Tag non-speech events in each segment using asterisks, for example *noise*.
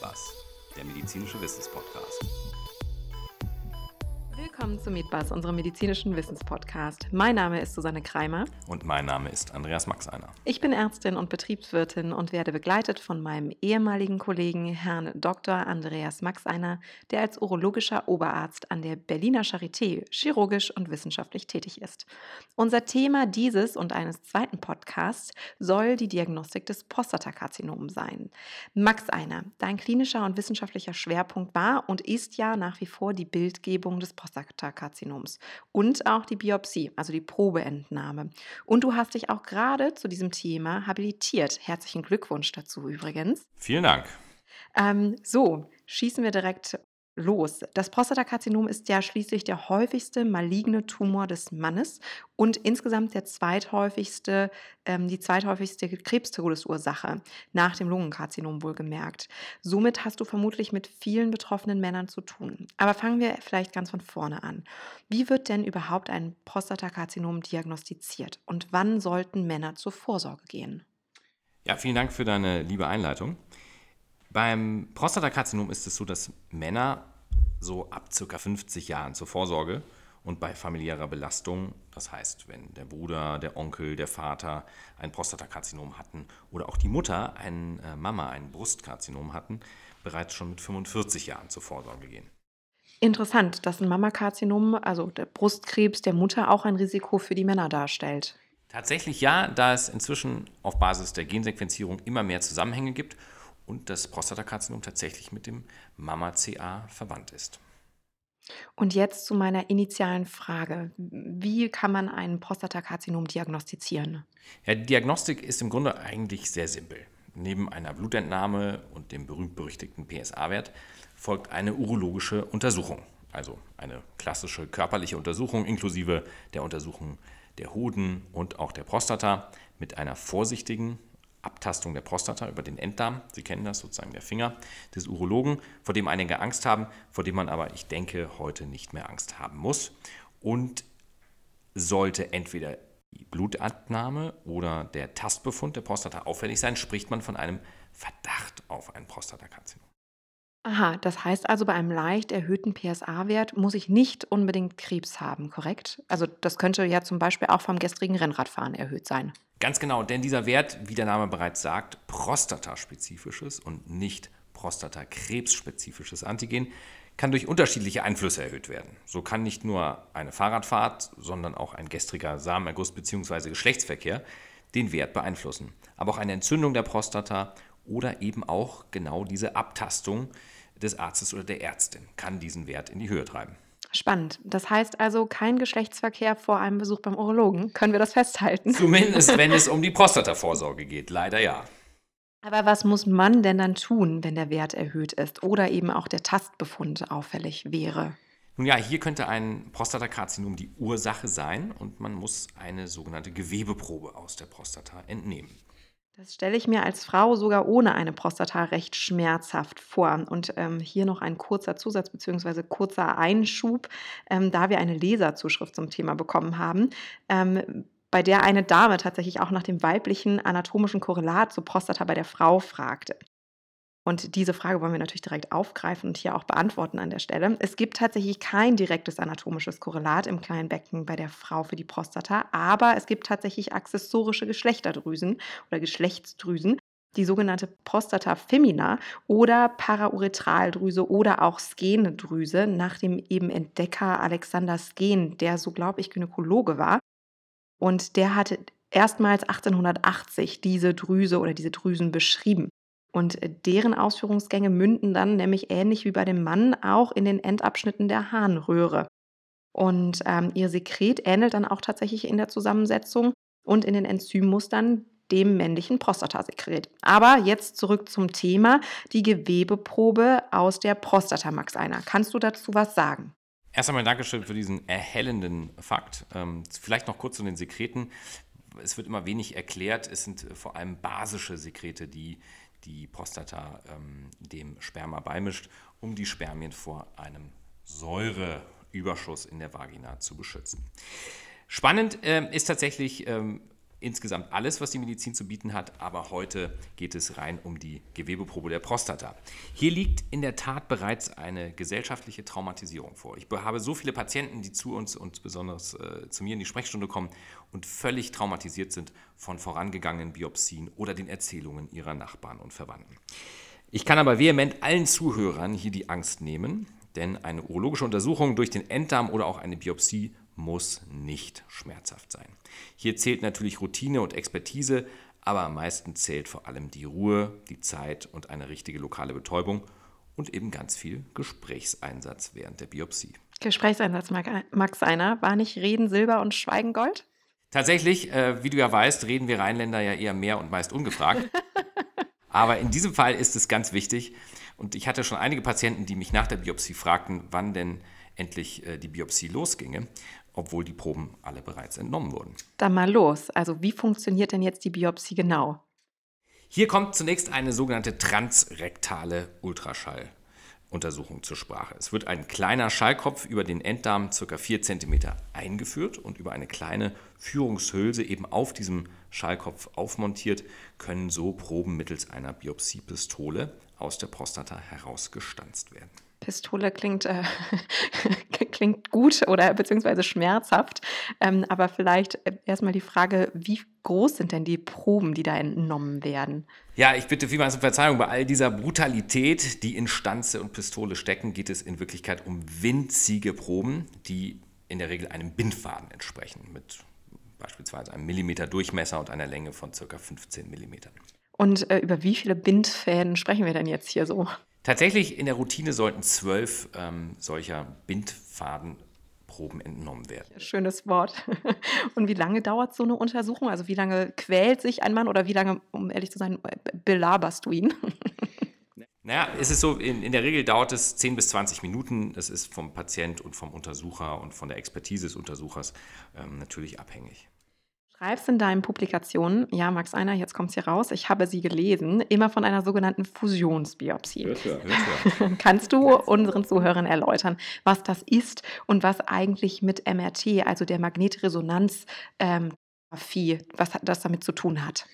Meetbus, der medizinische Wissenspodcast. Willkommen zu Meetbus, unserem medizinischen Wissenspodcast. Mein Name ist Susanne Kreimer. Und mein Name ist Andreas Maxeiner. Ich bin Ärztin und Betriebswirtin und werde begleitet von meinem ehemaligen Kollegen, Herrn Dr. Andreas Maxeiner, der als urologischer Oberarzt an der Berliner Charité chirurgisch und wissenschaftlich tätig ist. Unser Thema dieses und eines zweiten Podcasts soll die Diagnostik des Prostatakarzinoms sein. Maxeiner, dein klinischer und wissenschaftlicher Schwerpunkt war und ist ja nach wie vor die Bildgebung des Prostatakarzinoms. Prostatakarzinoms und auch die Biopsie, also die Probeentnahme. Und du hast dich auch gerade zu diesem Thema habilitiert. Herzlichen Glückwunsch dazu übrigens. Vielen Dank. Ähm, so, schießen wir direkt los? Das Prostatakarzinom ist ja schließlich der häufigste maligne Tumor des Mannes und insgesamt der zweithäufigste, ähm, die zweithäufigste Krebstodesursache nach dem Lungenkarzinom wohlgemerkt. Somit hast du vermutlich mit vielen betroffenen Männern zu tun. Aber fangen wir vielleicht ganz von vorne an. Wie wird denn überhaupt ein Prostatakarzinom diagnostiziert und wann sollten Männer zur Vorsorge gehen? Ja, vielen Dank für deine liebe Einleitung. Beim Prostatakarzinom ist es so, dass Männer so ab ca. 50 Jahren zur Vorsorge und bei familiärer Belastung, das heißt, wenn der Bruder, der Onkel, der Vater ein Prostatakarzinom hatten oder auch die Mutter, ein äh, Mama, ein Brustkarzinom hatten, bereits schon mit 45 Jahren zur Vorsorge gehen. Interessant, dass ein Mammakarzinom, also der Brustkrebs der Mutter, auch ein Risiko für die Männer darstellt. Tatsächlich ja, da es inzwischen auf Basis der Gensequenzierung immer mehr Zusammenhänge gibt und das Prostatakarzinom tatsächlich mit dem Mama-CA verwandt ist. Und jetzt zu meiner initialen Frage. Wie kann man ein Prostatakarzinom diagnostizieren? Ja, die Diagnostik ist im Grunde eigentlich sehr simpel. Neben einer Blutentnahme und dem berühmt-berüchtigten PSA-Wert folgt eine urologische Untersuchung, also eine klassische körperliche Untersuchung inklusive der Untersuchung der Hoden und auch der Prostata mit einer vorsichtigen Abtastung der Prostata über den Enddarm. Sie kennen das sozusagen der Finger des Urologen, vor dem einige Angst haben, vor dem man aber, ich denke, heute nicht mehr Angst haben muss. Und sollte entweder die Blutabnahme oder der Tastbefund der Prostata auffällig sein, spricht man von einem Verdacht auf ein Prostatakarzinom. Aha, das heißt also, bei einem leicht erhöhten PSA-Wert muss ich nicht unbedingt Krebs haben, korrekt? Also das könnte ja zum Beispiel auch vom gestrigen Rennradfahren erhöht sein. Ganz genau, denn dieser Wert, wie der Name bereits sagt, prostataspezifisches und nicht prostatakrebsspezifisches Antigen, kann durch unterschiedliche Einflüsse erhöht werden. So kann nicht nur eine Fahrradfahrt, sondern auch ein gestriger Samenerguss bzw. Geschlechtsverkehr den Wert beeinflussen. Aber auch eine Entzündung der Prostata oder eben auch genau diese Abtastung des Arztes oder der Ärztin kann diesen Wert in die Höhe treiben. Spannend. Das heißt also kein Geschlechtsverkehr vor einem Besuch beim Urologen. Können wir das festhalten? Zumindest wenn es *laughs* um die Prostatavorsorge geht. Leider ja. Aber was muss man denn dann tun, wenn der Wert erhöht ist oder eben auch der Tastbefund auffällig wäre? Nun ja, hier könnte ein Prostatakarzinom die Ursache sein und man muss eine sogenannte Gewebeprobe aus der Prostata entnehmen. Das stelle ich mir als Frau sogar ohne eine Prostata recht schmerzhaft vor. Und ähm, hier noch ein kurzer Zusatz bzw. kurzer Einschub, ähm, da wir eine Leserzuschrift zum Thema bekommen haben. Ähm, bei der eine Dame tatsächlich auch nach dem weiblichen anatomischen Korrelat zur Prostata bei der Frau fragte. Und diese Frage wollen wir natürlich direkt aufgreifen und hier auch beantworten an der Stelle. Es gibt tatsächlich kein direktes anatomisches Korrelat im kleinen Becken bei der Frau für die Prostata, aber es gibt tatsächlich accessorische Geschlechterdrüsen oder Geschlechtsdrüsen, die sogenannte Prostata femina oder Parauretraldrüse oder auch Skenedrüse nach dem eben Entdecker Alexander Sken, der so glaube ich Gynäkologe war. Und der hatte erstmals 1880 diese Drüse oder diese Drüsen beschrieben. Und äh, deren Ausführungsgänge münden dann nämlich ähnlich wie bei dem Mann auch in den Endabschnitten der Harnröhre. Und ähm, ihr Sekret ähnelt dann auch tatsächlich in der Zusammensetzung und in den Enzymmustern dem männlichen Prostatasekret. Aber jetzt zurück zum Thema, die Gewebeprobe aus der Prostata, Max Einer. Kannst du dazu was sagen? Erst einmal Dankeschön für diesen erhellenden Fakt. Ähm, vielleicht noch kurz zu den Sekreten. Es wird immer wenig erklärt. Es sind vor allem basische Sekrete, die die Prostata ähm, dem Sperma beimischt, um die Spermien vor einem Säureüberschuss in der Vagina zu beschützen. Spannend ähm, ist tatsächlich, ähm, insgesamt alles, was die Medizin zu bieten hat, aber heute geht es rein um die Gewebeprobe der Prostata. Hier liegt in der Tat bereits eine gesellschaftliche Traumatisierung vor. Ich habe so viele Patienten, die zu uns und besonders äh, zu mir in die Sprechstunde kommen und völlig traumatisiert sind von vorangegangenen Biopsien oder den Erzählungen ihrer Nachbarn und Verwandten. Ich kann aber vehement allen Zuhörern hier die Angst nehmen, denn eine urologische Untersuchung durch den Enddarm oder auch eine Biopsie muss nicht schmerzhaft sein. Hier zählt natürlich Routine und Expertise, aber am meisten zählt vor allem die Ruhe, die Zeit und eine richtige lokale Betäubung und eben ganz viel Gesprächseinsatz während der Biopsie. Gesprächseinsatz, Max Einer, war nicht Reden Silber und Schweigen Gold? Tatsächlich, äh, wie du ja weißt, reden wir Rheinländer ja eher mehr und meist ungefragt. *laughs* Aber in diesem Fall ist es ganz wichtig. Und ich hatte schon einige Patienten, die mich nach der Biopsie fragten, wann denn endlich äh, die Biopsie losginge obwohl die Proben alle bereits entnommen wurden. Dann mal los. Also wie funktioniert denn jetzt die Biopsie genau? Hier kommt zunächst eine sogenannte transrektale Ultraschalluntersuchung zur Sprache. Es wird ein kleiner Schallkopf über den Enddarm ca. 4 cm eingeführt und über eine kleine Führungshülse eben auf diesem Schallkopf aufmontiert, können so Proben mittels einer Biopsiepistole aus der Prostata herausgestanzt werden. Pistole klingt, äh, *laughs* klingt gut oder beziehungsweise schmerzhaft. Ähm, aber vielleicht äh, erstmal die Frage, wie groß sind denn die Proben, die da entnommen werden? Ja, ich bitte vielmals um Verzeihung. Bei all dieser Brutalität, die in Stanze und Pistole stecken, geht es in Wirklichkeit um winzige Proben, die in der Regel einem Bindfaden entsprechen, mit beispielsweise einem Millimeter Durchmesser und einer Länge von ca. 15 Millimetern. Und äh, über wie viele Bindfäden sprechen wir denn jetzt hier so? Tatsächlich in der Routine sollten zwölf ähm, solcher Bindfadenproben entnommen werden. Schönes Wort. *laughs* Und wie lange dauert so eine Untersuchung? Also wie lange quält sich ein Mann oder wie lange, um ehrlich zu sein, belaberst du ihn? *laughs* Naja, es ist so, in, in, der Regel dauert es 10 bis 20 Minuten. Das ist vom Patient und vom Untersucher und von der Expertise des Untersuchers ähm, natürlich abhängig schreibst in deinen Publikationen, ja, Max Einer, jetzt kommt es hier raus, ich habe sie gelesen, immer von einer sogenannten Fusionsbiopsie. Hört ja, hört ja. *laughs* Kannst du unseren Zuhörern erläutern, was das ist und was eigentlich mit MRT, also der Magnetresonanztherapie, ähm, was das damit zu tun hat?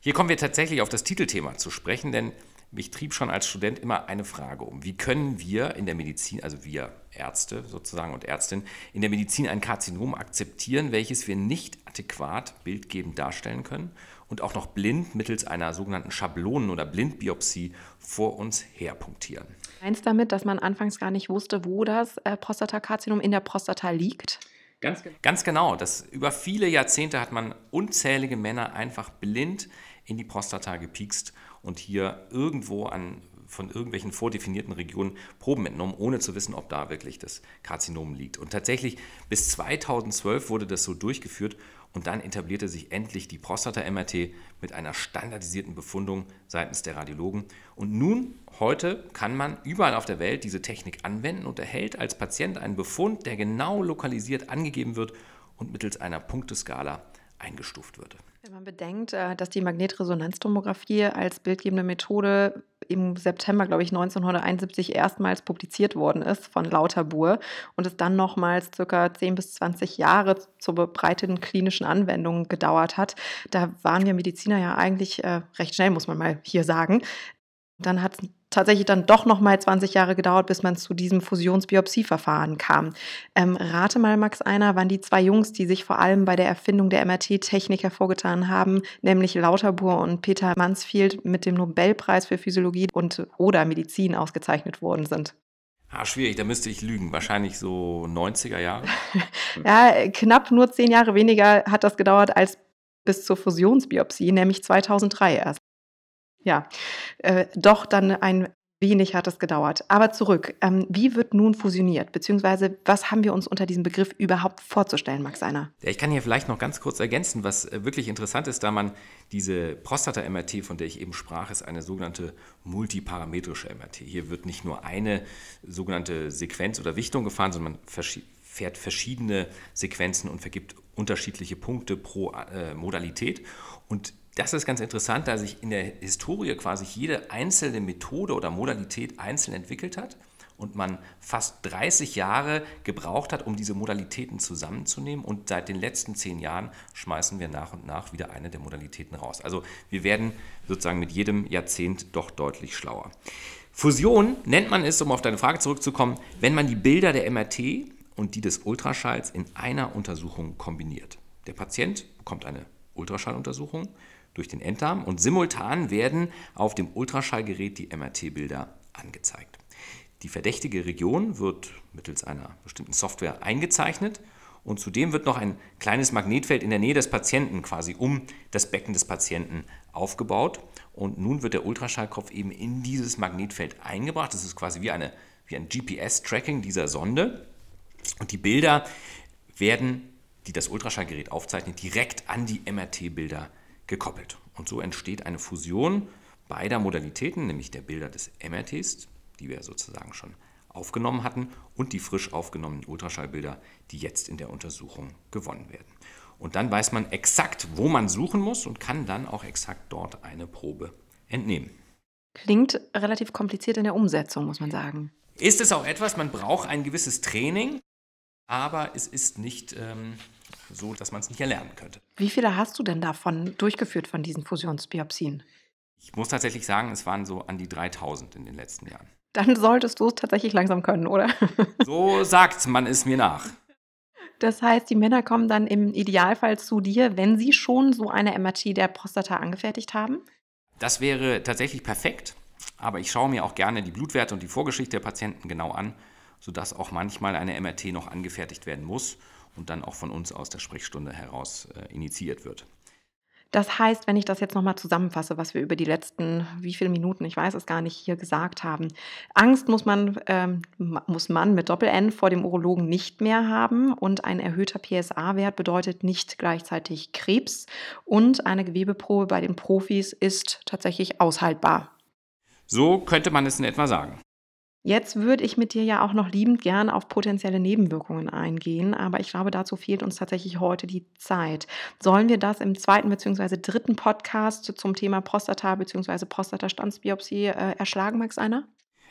Hier kommen wir tatsächlich auf das Titelthema zu sprechen, denn mich trieb schon als Student immer eine Frage um. Wie können wir in der Medizin, also wir Ärzte sozusagen und Ärztinnen, in der Medizin ein Karzinom akzeptieren, welches wir nicht adäquat bildgebend darstellen können und auch noch blind mittels einer sogenannten Schablonen- oder Blindbiopsie vor uns herpunktieren? Meinst damit, dass man anfangs gar nicht wusste, wo das äh, Prostatakarzinom in der Prostata liegt? Ganz, ganz genau. Das, über viele Jahrzehnte hat man unzählige Männer einfach blind in die Prostata gepiekst und hier irgendwo an, von irgendwelchen vordefinierten Regionen Proben entnommen, ohne zu wissen, ob da wirklich das Karzinom liegt. Und tatsächlich bis 2012 wurde das so durchgeführt und dann etablierte sich endlich die Prostata-MRT mit einer standardisierten Befundung seitens der Radiologen. Und nun, heute, kann man überall auf der Welt diese Technik anwenden und erhält als Patient einen Befund, der genau lokalisiert angegeben wird und mittels einer Punkteskala eingestuft wird. Wenn man bedenkt, äh, dass die Magnetresonanztomographie als bildgebende Methode im September, glaube ich, 1971 erstmals publiziert worden ist von Lauterbur und es dann nochmals circa 10 bis 20 Jahre zur breiten klinischen Anwendung gedauert hat, da waren wir Mediziner ja eigentlich äh, recht schnell, muss man mal hier sagen. Dann hat es tatsächlich dann doch noch mal 20 Jahre gedauert, bis man zu diesem Fusionsbiopsieverfahren kam. Ähm, rate mal, Max Einer, wann die zwei Jungs, die sich vor allem bei der Erfindung der MRT-Technik hervorgetan haben, nämlich Lauterbur und Peter Mansfield mit dem Nobelpreis für Physiologie und oder Medizin ausgezeichnet worden sind. Ah, schwierig, da müsste ich lügen. Wahrscheinlich so 90er Jahre. *laughs* ja, knapp nur zehn Jahre weniger hat das gedauert als bis zur Fusionsbiopsie, nämlich 2003 erst ja, äh, doch dann ein wenig hat es gedauert. Aber zurück, ähm, wie wird nun fusioniert? Beziehungsweise, was haben wir uns unter diesem Begriff überhaupt vorzustellen, Max Einer? Ja, ich kann hier vielleicht noch ganz kurz ergänzen, was äh, wirklich interessant ist, da man diese Prostata-MRT, von der ich eben sprach, ist eine sogenannte multiparametrische MRT. Hier wird nicht nur eine sogenannte Sequenz oder Wichtung gefahren, sondern man fährt verschiedene Sequenzen und vergibt unterschiedliche Punkte pro äh, Modalität. Und das ist ganz interessant, da sich in der Historie quasi jede einzelne Methode oder Modalität einzeln entwickelt hat und man fast 30 Jahre gebraucht hat, um diese Modalitäten zusammenzunehmen. Und seit den letzten zehn Jahren schmeißen wir nach und nach wieder eine der Modalitäten raus. Also wir werden sozusagen mit jedem Jahrzehnt doch deutlich schlauer. Fusion nennt man es, um auf deine Frage zurückzukommen, wenn man die Bilder der MRT und die des Ultraschalls in einer Untersuchung kombiniert. Der Patient bekommt eine Ultraschalluntersuchung durch den Enddarm und simultan werden auf dem Ultraschallgerät die MRT-Bilder angezeigt. Die verdächtige Region wird mittels einer bestimmten Software eingezeichnet und zudem wird noch ein kleines Magnetfeld in der Nähe des Patienten quasi um das Becken des Patienten aufgebaut. Und nun wird der Ultraschallkopf eben in dieses Magnetfeld eingebracht. Das ist quasi wie, eine, wie ein GPS-Tracking dieser Sonde. Und die Bilder werden, die das Ultraschallgerät aufzeichnet, direkt an die MRT-Bilder gekoppelt. Und so entsteht eine Fusion beider Modalitäten, nämlich der Bilder des MRTs, die wir sozusagen schon aufgenommen hatten, und die frisch aufgenommenen Ultraschallbilder, die jetzt in der Untersuchung gewonnen werden. Und dann weiß man exakt, wo man suchen muss und kann dann auch exakt dort eine Probe entnehmen. Klingt relativ kompliziert in der Umsetzung, muss man sagen. Ist es auch etwas, man braucht ein gewisses Training, aber es ist nicht ähm, so, dass man es nicht erlernen könnte. Wie viele hast du denn davon durchgeführt, von diesen Fusionsbiopsien? Ich muss tatsächlich sagen, es waren so an die 3000 in den letzten Jahren. Dann solltest du es tatsächlich langsam können, oder? So sagt man es mir nach. Das heißt, die Männer kommen dann im Idealfall zu dir, wenn sie schon so eine MRT der Prostata angefertigt haben? Das wäre tatsächlich perfekt, aber ich schaue mir auch gerne die Blutwerte und die Vorgeschichte der Patienten genau an, sodass auch manchmal eine MRT noch angefertigt werden muss und dann auch von uns aus der Sprechstunde heraus äh, initiiert wird. Das heißt, wenn ich das jetzt nochmal zusammenfasse, was wir über die letzten, wie viele Minuten, ich weiß es gar nicht, hier gesagt haben. Angst muss man, ähm, muss man mit Doppel-N vor dem Urologen nicht mehr haben und ein erhöhter PSA-Wert bedeutet nicht gleichzeitig Krebs und eine Gewebeprobe bei den Profis ist tatsächlich aushaltbar. So könnte man es in etwa sagen. Jetzt würde ich mit dir ja auch noch liebend gern auf potenzielle Nebenwirkungen eingehen, aber ich glaube, dazu fehlt uns tatsächlich heute die Zeit. Sollen wir das im zweiten bzw. dritten Podcast zum Thema Prostata bzw. Prostatastandsbiopsie äh, erschlagen, Max einer?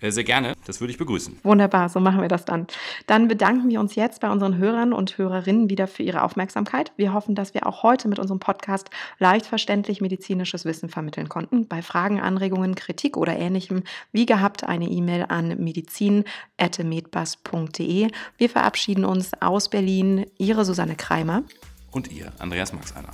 Äh, sehr gerne, das würde ich begrüßen. Wunderbar, so machen wir das dann. Dann bedanken wir uns jetzt bei unseren Hörern und Hörerinnen wieder für ihre Aufmerksamkeit. Wir hoffen, dass wir auch heute mit unserem Podcast leicht verständlich medizinisches Wissen vermitteln konnten. Bei Fragen, Anregungen, Kritik oder ähnlichem, wie gehabt, eine E-Mail an medizin.medbus.de. Wir verabschieden uns aus Berlin. Ihre Susanne Kreimer. Und ihr, Andreas Maxeiner.